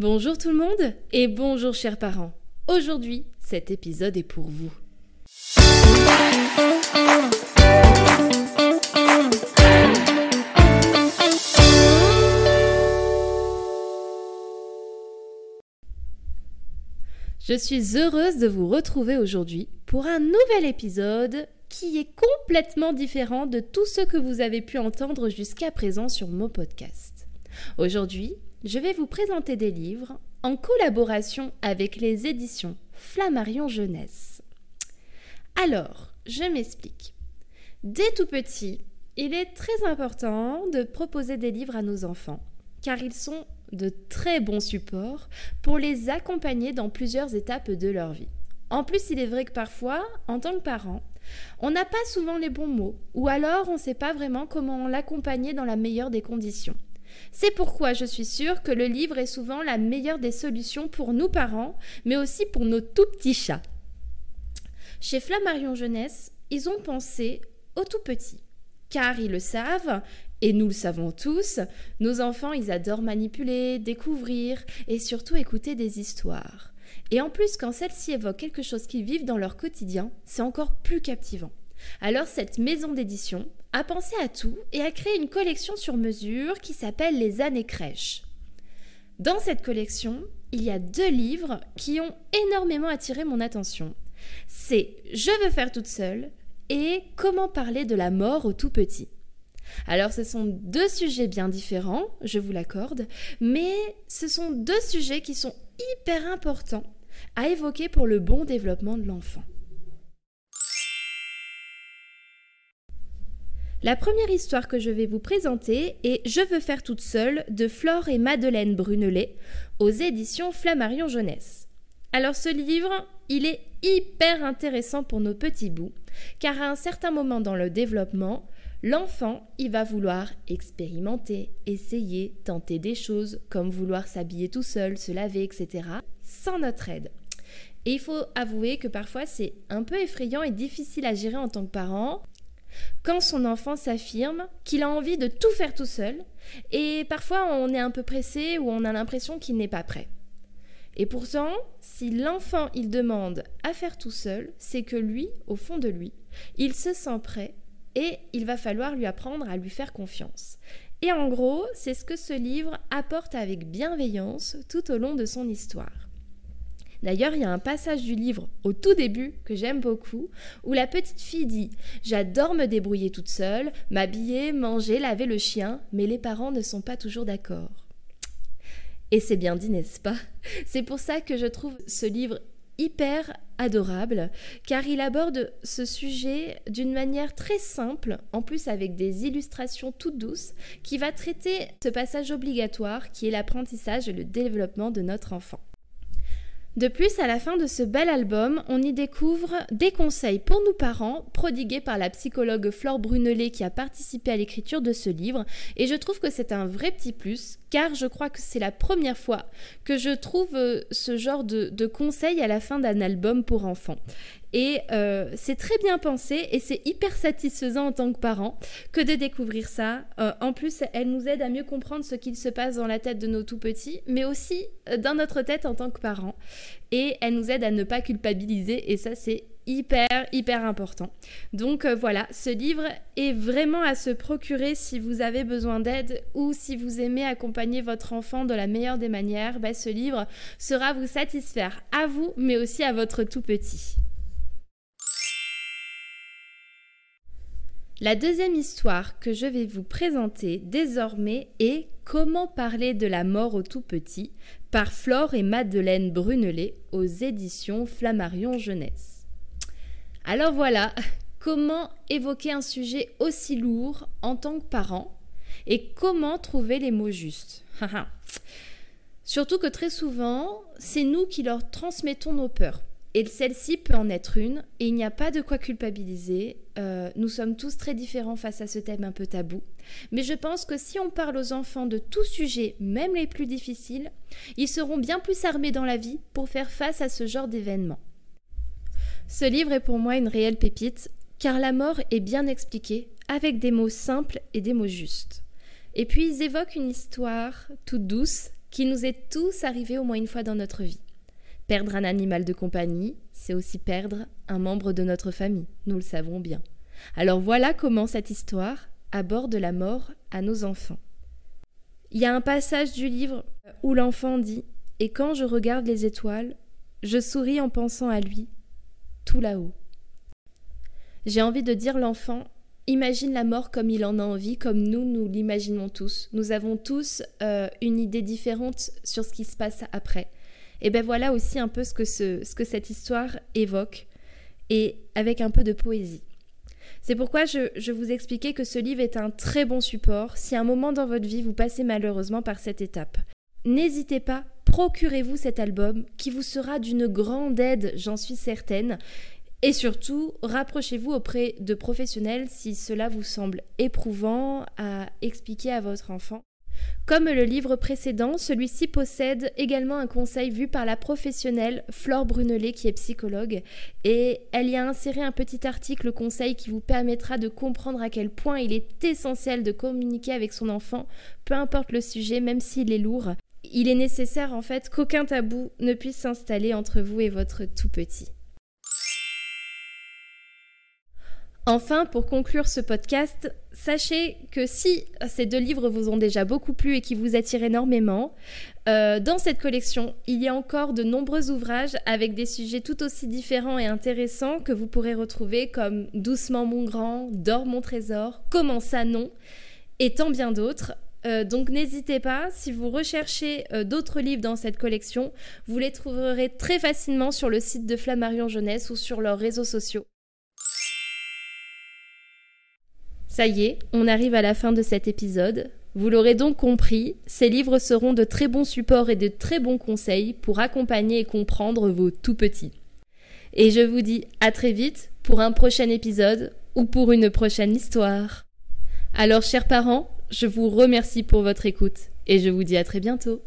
Bonjour tout le monde et bonjour chers parents. Aujourd'hui, cet épisode est pour vous. Je suis heureuse de vous retrouver aujourd'hui pour un nouvel épisode qui est complètement différent de tout ce que vous avez pu entendre jusqu'à présent sur mon podcast. Aujourd'hui, je vais vous présenter des livres en collaboration avec les éditions Flammarion Jeunesse. Alors, je m'explique. Dès tout petit, il est très important de proposer des livres à nos enfants, car ils sont de très bons supports pour les accompagner dans plusieurs étapes de leur vie. En plus, il est vrai que parfois, en tant que parent, on n'a pas souvent les bons mots, ou alors on ne sait pas vraiment comment l'accompagner dans la meilleure des conditions. C'est pourquoi je suis sûre que le livre est souvent la meilleure des solutions pour nous parents, mais aussi pour nos tout petits chats. Chez Flammarion Jeunesse, ils ont pensé aux tout petits, car ils le savent, et nous le savons tous, nos enfants, ils adorent manipuler, découvrir et surtout écouter des histoires. Et en plus, quand celles-ci évoquent quelque chose qu'ils vivent dans leur quotidien, c'est encore plus captivant. Alors cette maison d'édition a pensé à tout et a créé une collection sur mesure qui s'appelle Les années crèches. Dans cette collection, il y a deux livres qui ont énormément attiré mon attention. C'est Je veux faire toute seule et Comment parler de la mort au tout petit. Alors ce sont deux sujets bien différents, je vous l'accorde, mais ce sont deux sujets qui sont hyper importants à évoquer pour le bon développement de l'enfant. La première histoire que je vais vous présenter est Je veux faire toute seule de Flore et Madeleine Brunelet aux éditions Flammarion Jeunesse. Alors ce livre, il est hyper intéressant pour nos petits bouts, car à un certain moment dans le développement, l'enfant, il va vouloir expérimenter, essayer, tenter des choses, comme vouloir s'habiller tout seul, se laver, etc., sans notre aide. Et il faut avouer que parfois c'est un peu effrayant et difficile à gérer en tant que parent, quand son enfant s'affirme qu'il a envie de tout faire tout seul, et parfois on est un peu pressé ou on a l'impression qu'il n'est pas prêt. Et pourtant, si l'enfant il demande à faire tout seul, c'est que lui, au fond de lui, il se sent prêt et il va falloir lui apprendre à lui faire confiance. Et en gros, c'est ce que ce livre apporte avec bienveillance tout au long de son histoire. D'ailleurs, il y a un passage du livre au tout début que j'aime beaucoup, où la petite fille dit ⁇ J'adore me débrouiller toute seule, m'habiller, manger, laver le chien, mais les parents ne sont pas toujours d'accord. ⁇ Et c'est bien dit, n'est-ce pas? C'est pour ça que je trouve ce livre hyper adorable, car il aborde ce sujet d'une manière très simple, en plus avec des illustrations toutes douces, qui va traiter ce passage obligatoire qui est l'apprentissage et le développement de notre enfant. De plus, à la fin de ce bel album, on y découvre des conseils pour nous parents, prodigués par la psychologue Flore Brunelet qui a participé à l'écriture de ce livre, et je trouve que c'est un vrai petit plus, car je crois que c'est la première fois que je trouve euh, ce genre de, de conseils à la fin d'un album pour enfants. Et euh, c'est très bien pensé et c'est hyper satisfaisant en tant que parent que de découvrir ça. Euh, en plus, elle nous aide à mieux comprendre ce qu'il se passe dans la tête de nos tout petits, mais aussi euh, dans notre tête en tant que parent. Et elle nous aide à ne pas culpabiliser et ça, c'est hyper, hyper important. Donc voilà, ce livre est vraiment à se procurer si vous avez besoin d'aide ou si vous aimez accompagner votre enfant de la meilleure des manières. Bah, ce livre sera vous satisfaire à vous, mais aussi à votre tout petit. La deuxième histoire que je vais vous présenter désormais est Comment parler de la mort au tout petit par Flore et Madeleine Brunelet aux éditions Flammarion Jeunesse. Alors voilà, comment évoquer un sujet aussi lourd en tant que parent et comment trouver les mots justes? Surtout que très souvent, c'est nous qui leur transmettons nos peurs. Et celle-ci peut en être une, et il n'y a pas de quoi culpabiliser. Euh, nous sommes tous très différents face à ce thème un peu tabou. Mais je pense que si on parle aux enfants de tout sujet, même les plus difficiles, ils seront bien plus armés dans la vie pour faire face à ce genre d'événements. Ce livre est pour moi une réelle pépite, car la mort est bien expliquée, avec des mots simples et des mots justes. Et puis ils évoquent une histoire toute douce, qu'il nous est tous arrivé au moins une fois dans notre vie. Perdre un animal de compagnie, c'est aussi perdre un membre de notre famille, nous le savons bien. Alors voilà comment cette histoire aborde la mort à nos enfants. Il y a un passage du livre où l'enfant dit Et quand je regarde les étoiles, je souris en pensant à lui, tout là-haut. J'ai envie de dire l'enfant imagine la mort comme il en a envie, comme nous, nous l'imaginons tous. Nous avons tous euh, une idée différente sur ce qui se passe après. Et ben voilà aussi un peu ce que, ce, que cette histoire évoque, et avec un peu de poésie. C'est pourquoi je, je, vous expliquais que ce livre est un très bon support si un moment dans votre vie vous passez malheureusement par cette étape. N'hésitez pas, procurez-vous cet album qui vous sera d'une grande aide, j'en suis certaine, et surtout, rapprochez-vous auprès de professionnels si cela vous semble éprouvant à expliquer à votre enfant. Comme le livre précédent, celui-ci possède également un conseil vu par la professionnelle Flore Brunelet qui est psychologue et elle y a inséré un petit article conseil qui vous permettra de comprendre à quel point il est essentiel de communiquer avec son enfant, peu importe le sujet, même s'il est lourd. Il est nécessaire en fait qu'aucun tabou ne puisse s'installer entre vous et votre tout petit. Enfin, pour conclure ce podcast, sachez que si ces deux livres vous ont déjà beaucoup plu et qui vous attirent énormément, euh, dans cette collection, il y a encore de nombreux ouvrages avec des sujets tout aussi différents et intéressants que vous pourrez retrouver comme Doucement mon grand, Dors mon trésor, Comment ça non, et tant bien d'autres. Euh, donc n'hésitez pas, si vous recherchez euh, d'autres livres dans cette collection, vous les trouverez très facilement sur le site de Flammarion Jeunesse ou sur leurs réseaux sociaux. Ça y est, on arrive à la fin de cet épisode. Vous l'aurez donc compris, ces livres seront de très bons supports et de très bons conseils pour accompagner et comprendre vos tout petits. Et je vous dis à très vite pour un prochain épisode ou pour une prochaine histoire. Alors chers parents, je vous remercie pour votre écoute et je vous dis à très bientôt.